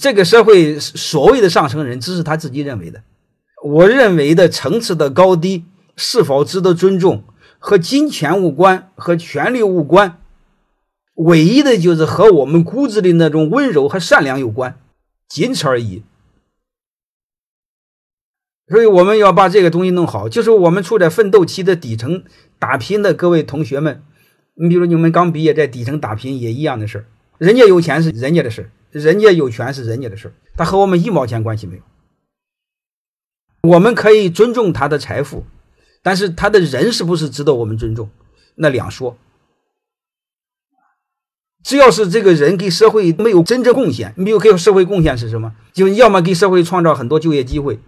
这个社会所谓的上层人，只是他自己认为的。我认为的层次的高低，是否值得尊重，和金钱无关，和权力无关，唯一的就是和我们骨子里那种温柔和善良有关，仅此而已。所以我们要把这个东西弄好，就是我们处在奋斗期的底层打拼的各位同学们，你比如你们刚毕业在底层打拼也一样的事儿，人家有钱是人家的事儿，人家有权是人家的事儿，他和我们一毛钱关系没有。我们可以尊重他的财富，但是他的人是不是值得我们尊重，那两说。只要是这个人给社会没有真正贡献，没有给社会贡献是什么？就要么给社会创造很多就业机会，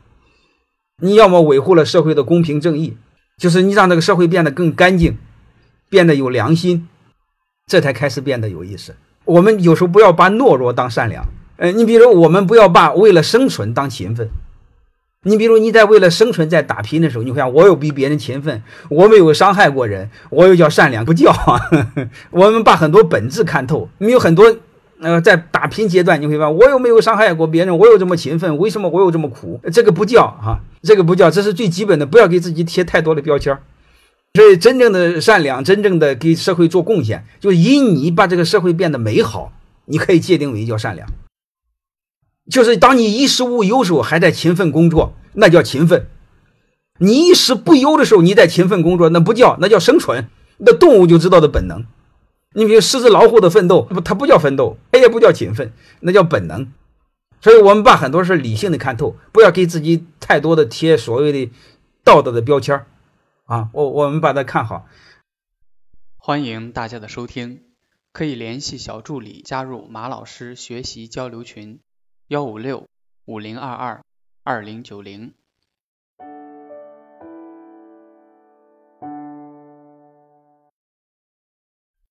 你要么维护了社会的公平正义，就是你让这个社会变得更干净，变得有良心，这才开始变得有意思。我们有时候不要把懦弱当善良，呃，你比如我们不要把为了生存当勤奋。你比如你在为了生存在打拼的时候，你会想我有比别人勤奋，我没有伤害过人，我又叫善良，不叫。我们把很多本质看透。你有很多呃在打拼阶段，你会发现我又没有伤害过别人，我又这么勤奋，为什么我又这么苦？这个不叫哈，这个不叫，这是最基本的，不要给自己贴太多的标签。所以真正的善良，真正的给社会做贡献，就是因你把这个社会变得美好，你可以界定为叫善良。就是当你衣食无忧时候，还在勤奋工作，那叫勤奋；你衣食不忧的时候，你在勤奋工作，那不叫，那叫生存。那动物就知道的本能。你比如狮子、老虎的奋斗，不，它不叫奋斗，它也不叫勤奋，那叫本能。所以我们把很多事理性的看透，不要给自己太多的贴所谓的道德的标签啊。我我们把它看好。欢迎大家的收听，可以联系小助理加入马老师学习交流群。幺五六五零二二二零九零。